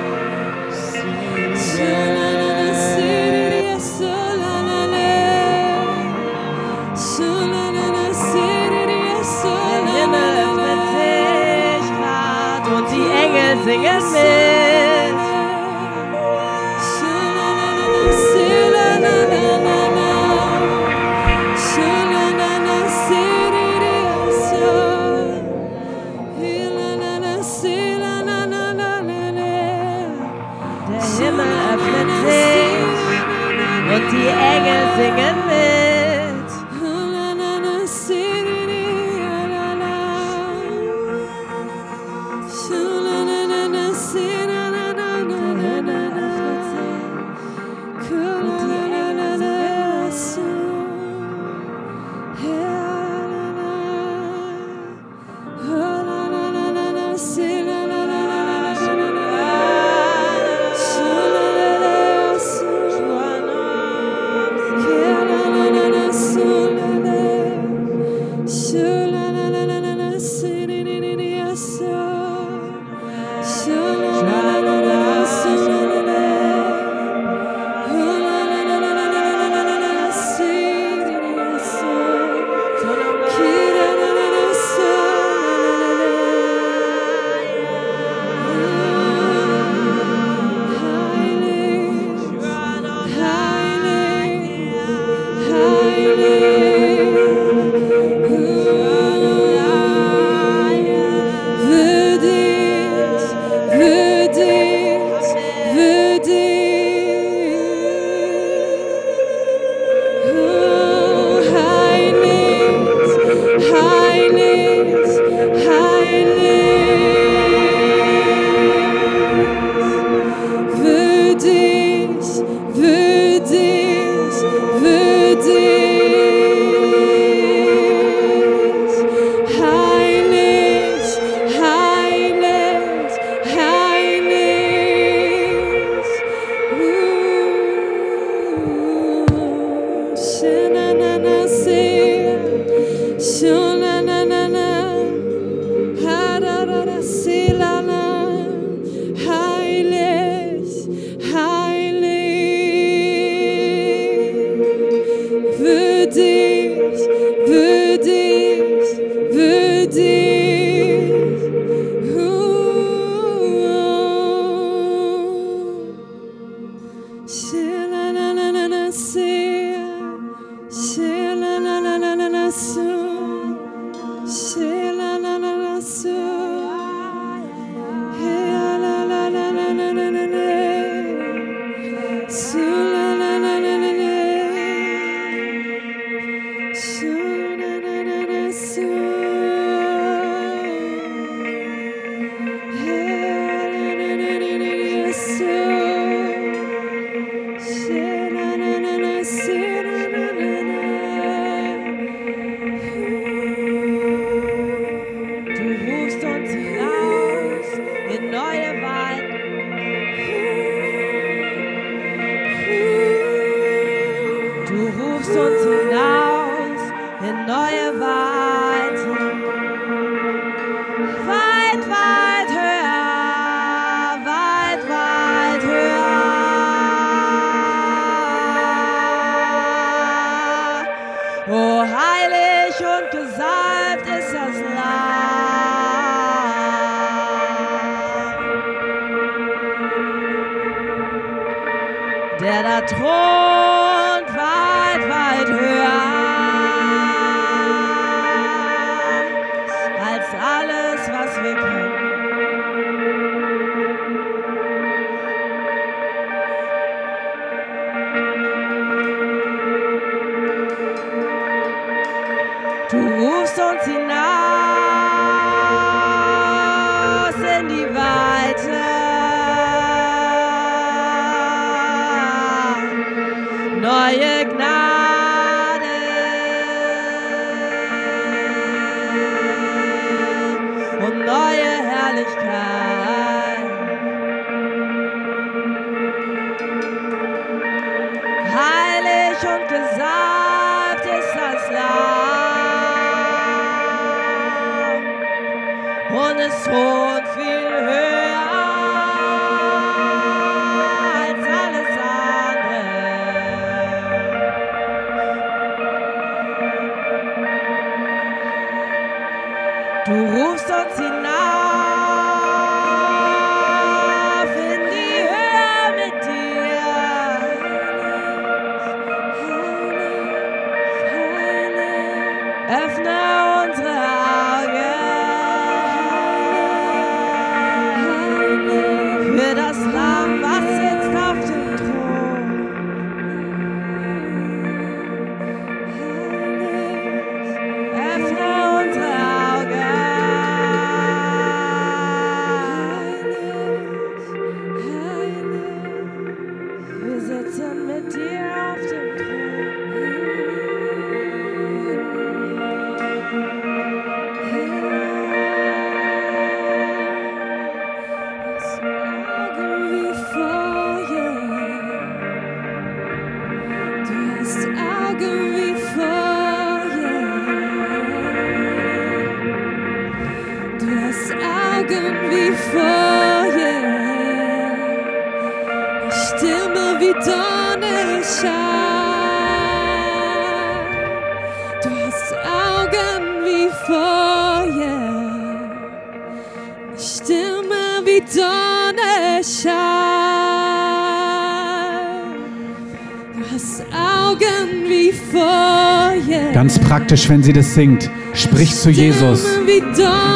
Praktisch, wenn sie das singt. Sprich zu Jesus.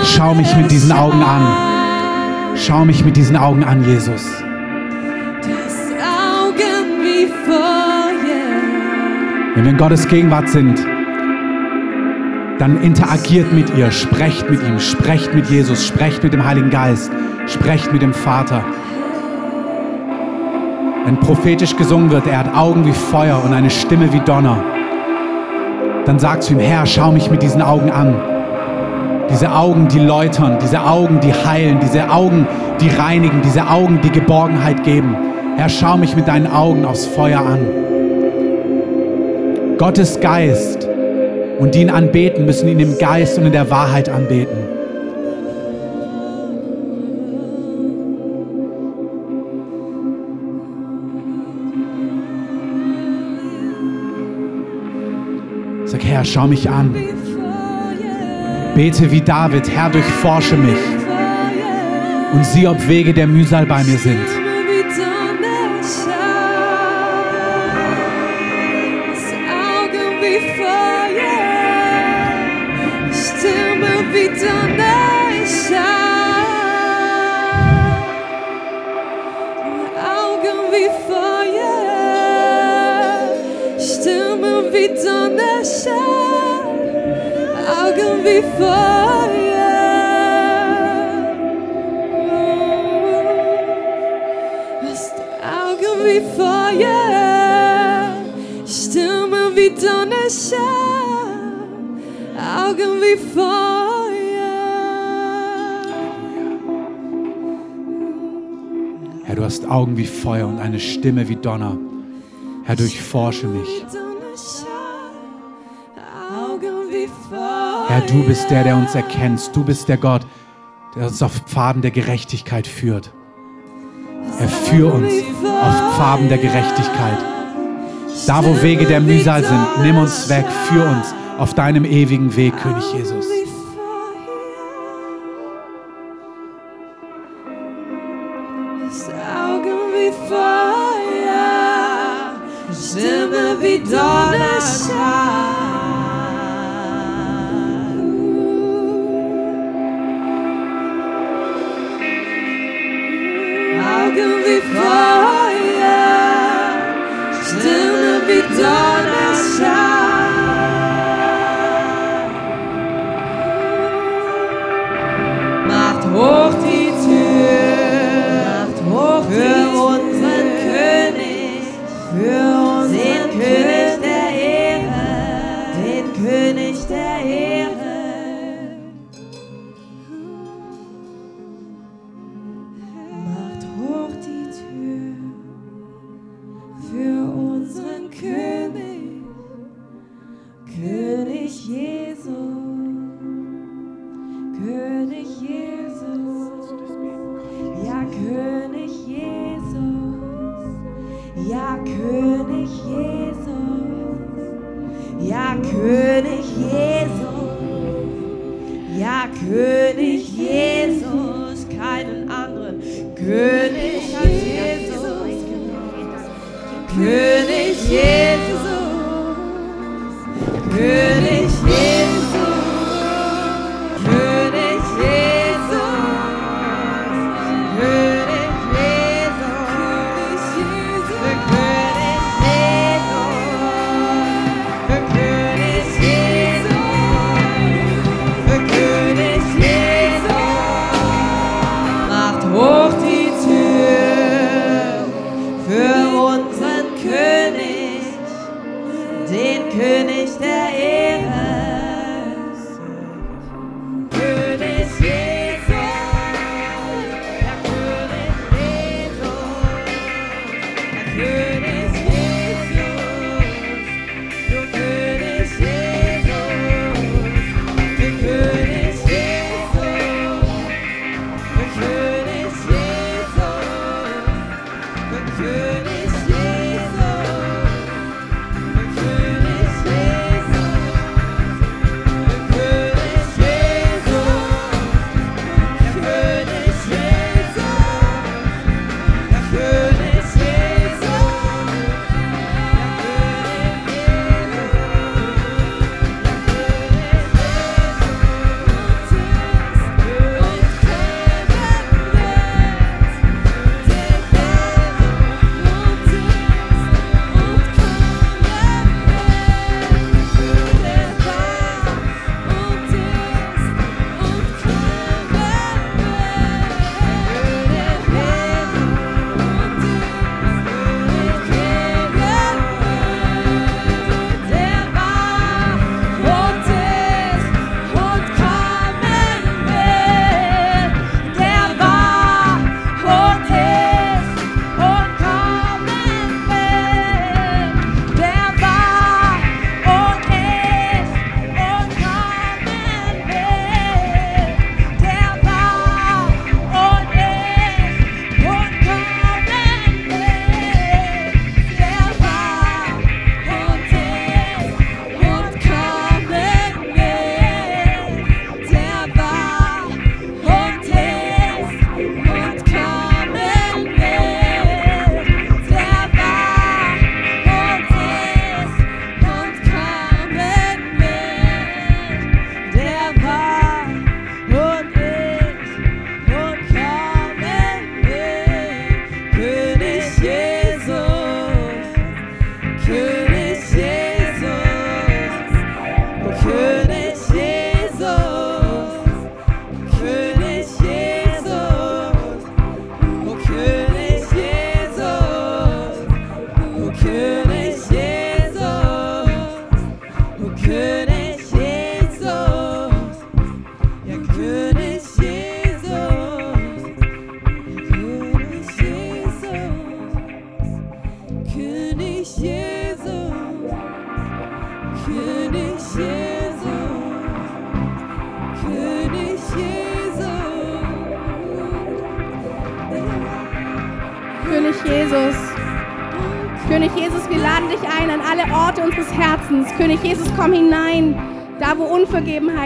Schau mich mit diesen Augen an. Schau mich mit diesen Augen an, Jesus. Wenn wir in Gottes Gegenwart sind, dann interagiert mit ihr, sprecht mit ihm, sprecht mit Jesus, sprecht mit dem Heiligen Geist, sprecht mit dem Vater. Wenn prophetisch gesungen wird, er hat Augen wie Feuer und eine Stimme wie Donner, dann sagt zu ihm, Herr, schau mich mit diesen Augen an. Diese Augen, die läutern, diese Augen, die heilen, diese Augen, die reinigen, diese Augen, die Geborgenheit geben. Herr, schau mich mit deinen Augen aufs Feuer an. Gottes Geist und die ihn anbeten, müssen ihn im Geist und in der Wahrheit anbeten. Sag, Herr, schau mich an. Bete wie David, Herr, durchforsche mich und sieh, ob Wege der Mühsal bei mir sind. Wie Donnerschall. Augen wie Feuer. Hast Augen wie Feuer, Stimme wie Donnerschall, Augen wie Feuer. Herr, du hast Augen wie Feuer und eine Stimme wie Donner. Herr, durchforsche mich. Herr, du bist der, der uns erkennst. Du bist der Gott, der uns auf Pfaden der Gerechtigkeit führt. Er führt uns auf Pfaden der Gerechtigkeit. Da, wo Wege der Mühsal sind, nimm uns weg, führ uns auf deinem ewigen Weg, König Jesus.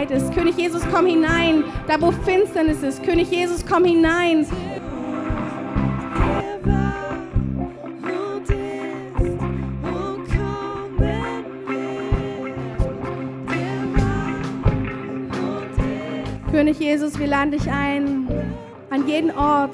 Unvergebenheit ist. König Jesus, komm hinein, da wo Finsternis ist. König Jesus, komm hinein. König Jesus, wir laden dich ein an jeden Ort,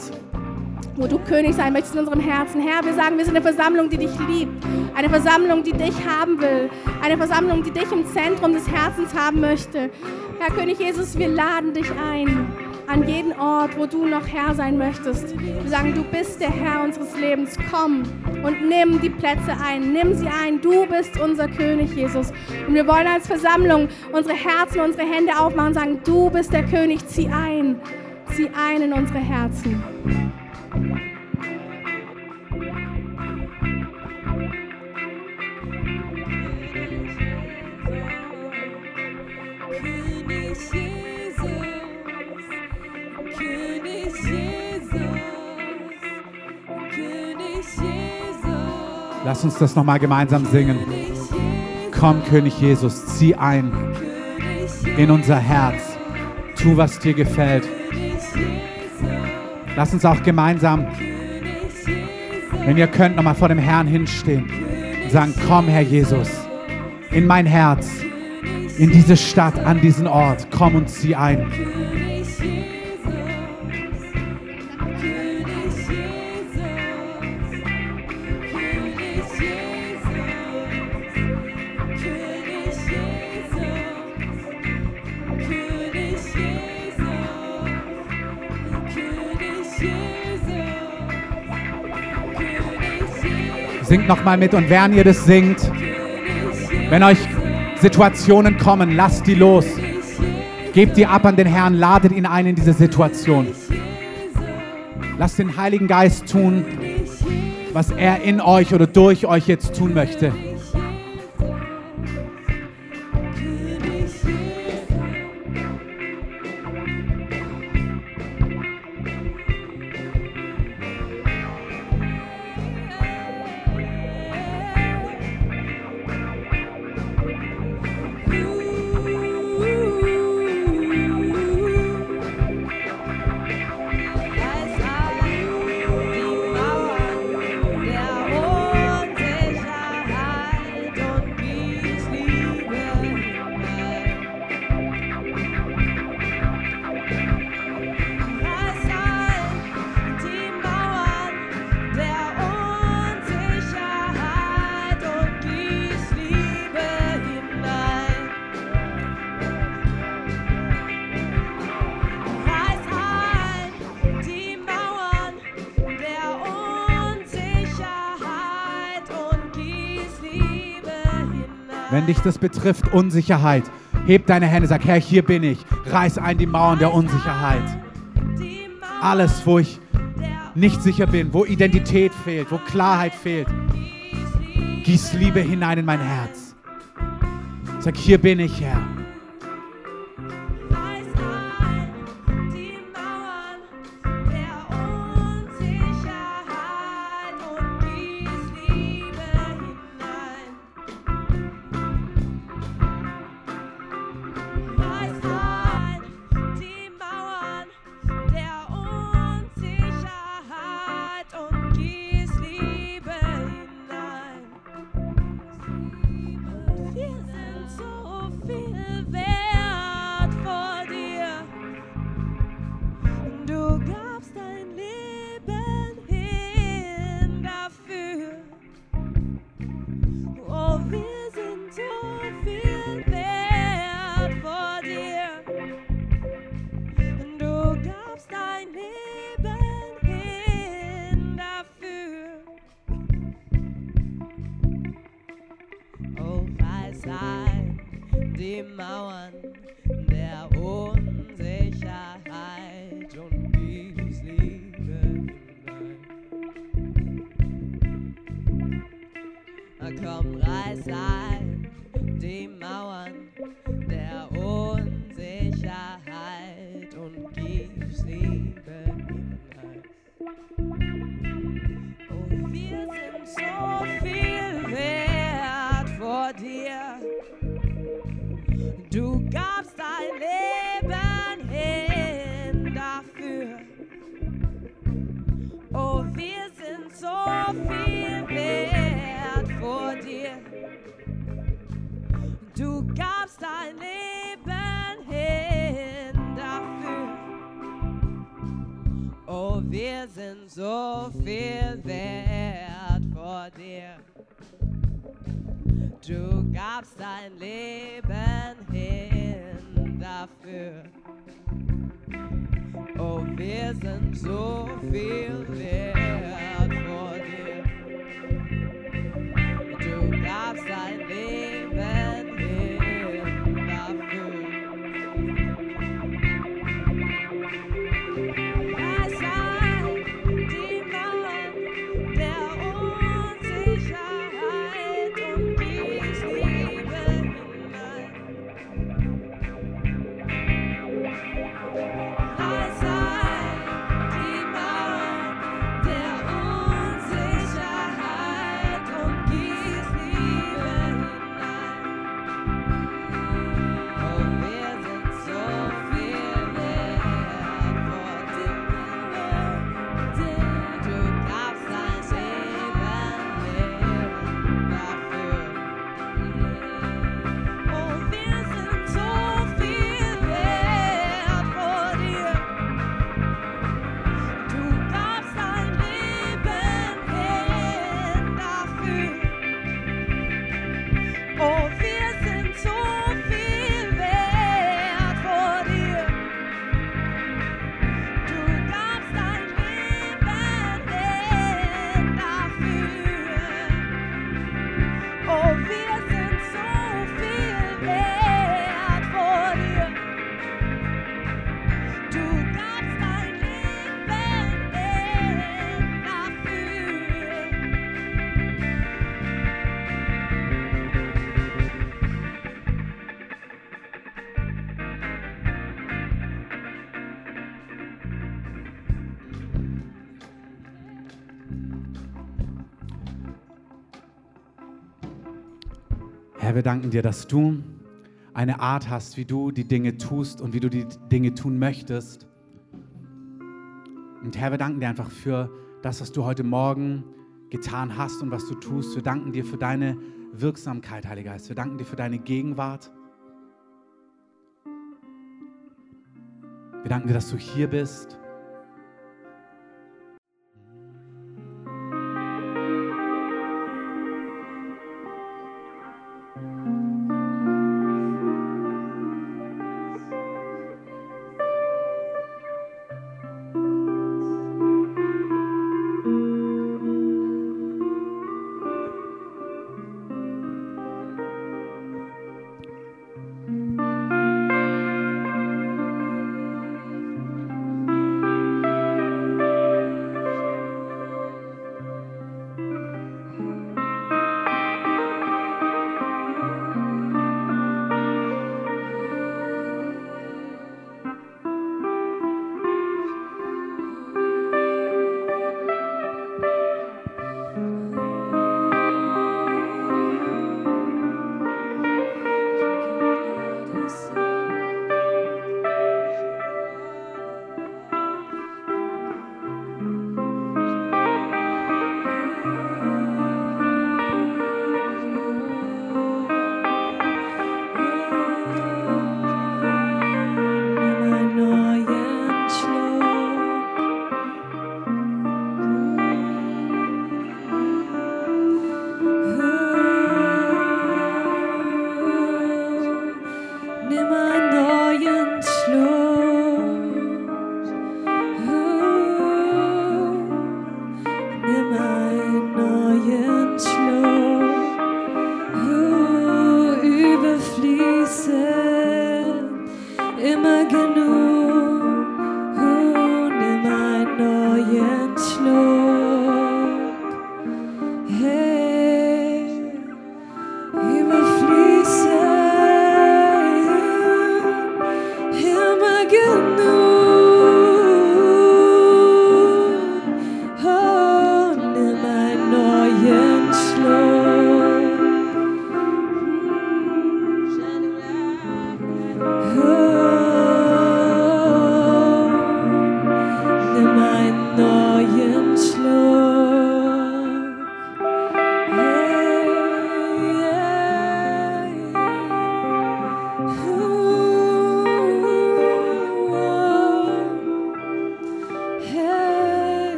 wo du König sein möchtest in unserem Herzen. Herr, wir sagen, wir sind eine Versammlung, die dich liebt. Eine Versammlung, die dich haben will. Eine Versammlung, die dich im Zentrum des Herzens haben möchte. Herr König Jesus, wir laden dich ein an jeden Ort, wo du noch Herr sein möchtest. Wir sagen, du bist der Herr unseres Lebens. Komm und nimm die Plätze ein. Nimm sie ein. Du bist unser König, Jesus. Und wir wollen als Versammlung unsere Herzen, unsere Hände aufmachen und sagen, du bist der König. Zieh ein. Zieh ein in unsere Herzen. Lass uns das nochmal gemeinsam singen. Komm, König Jesus, zieh ein in unser Herz. Tu, was dir gefällt. Lass uns auch gemeinsam, wenn ihr könnt, nochmal vor dem Herrn hinstehen und sagen, komm, Herr Jesus, in mein Herz, in diese Stadt, an diesen Ort. Komm und zieh ein. Singt nochmal mit und während ihr das singt, wenn euch Situationen kommen, lasst die los. Gebt die ab an den Herrn, ladet ihn ein in diese Situation. Lasst den Heiligen Geist tun, was er in euch oder durch euch jetzt tun möchte. Wenn dich das betrifft, Unsicherheit, heb deine Hände, sag, Herr, hier bin ich. Reiß ein die Mauern der Unsicherheit. Alles, wo ich nicht sicher bin, wo Identität fehlt, wo Klarheit fehlt, gieß Liebe hinein in mein Herz. Sag, hier bin ich, Herr. Viel wert vor dir. Du gabst dein Leben hin dafür. Oh, wir sind so viel wert Herr, wir danken dir, dass du eine Art hast, wie du die Dinge tust und wie du die Dinge tun möchtest. Und Herr, wir danken dir einfach für das, was du heute Morgen getan hast und was du tust. Wir danken dir für deine Wirksamkeit, Heiliger Geist. Wir danken dir für deine Gegenwart. Wir danken dir, dass du hier bist.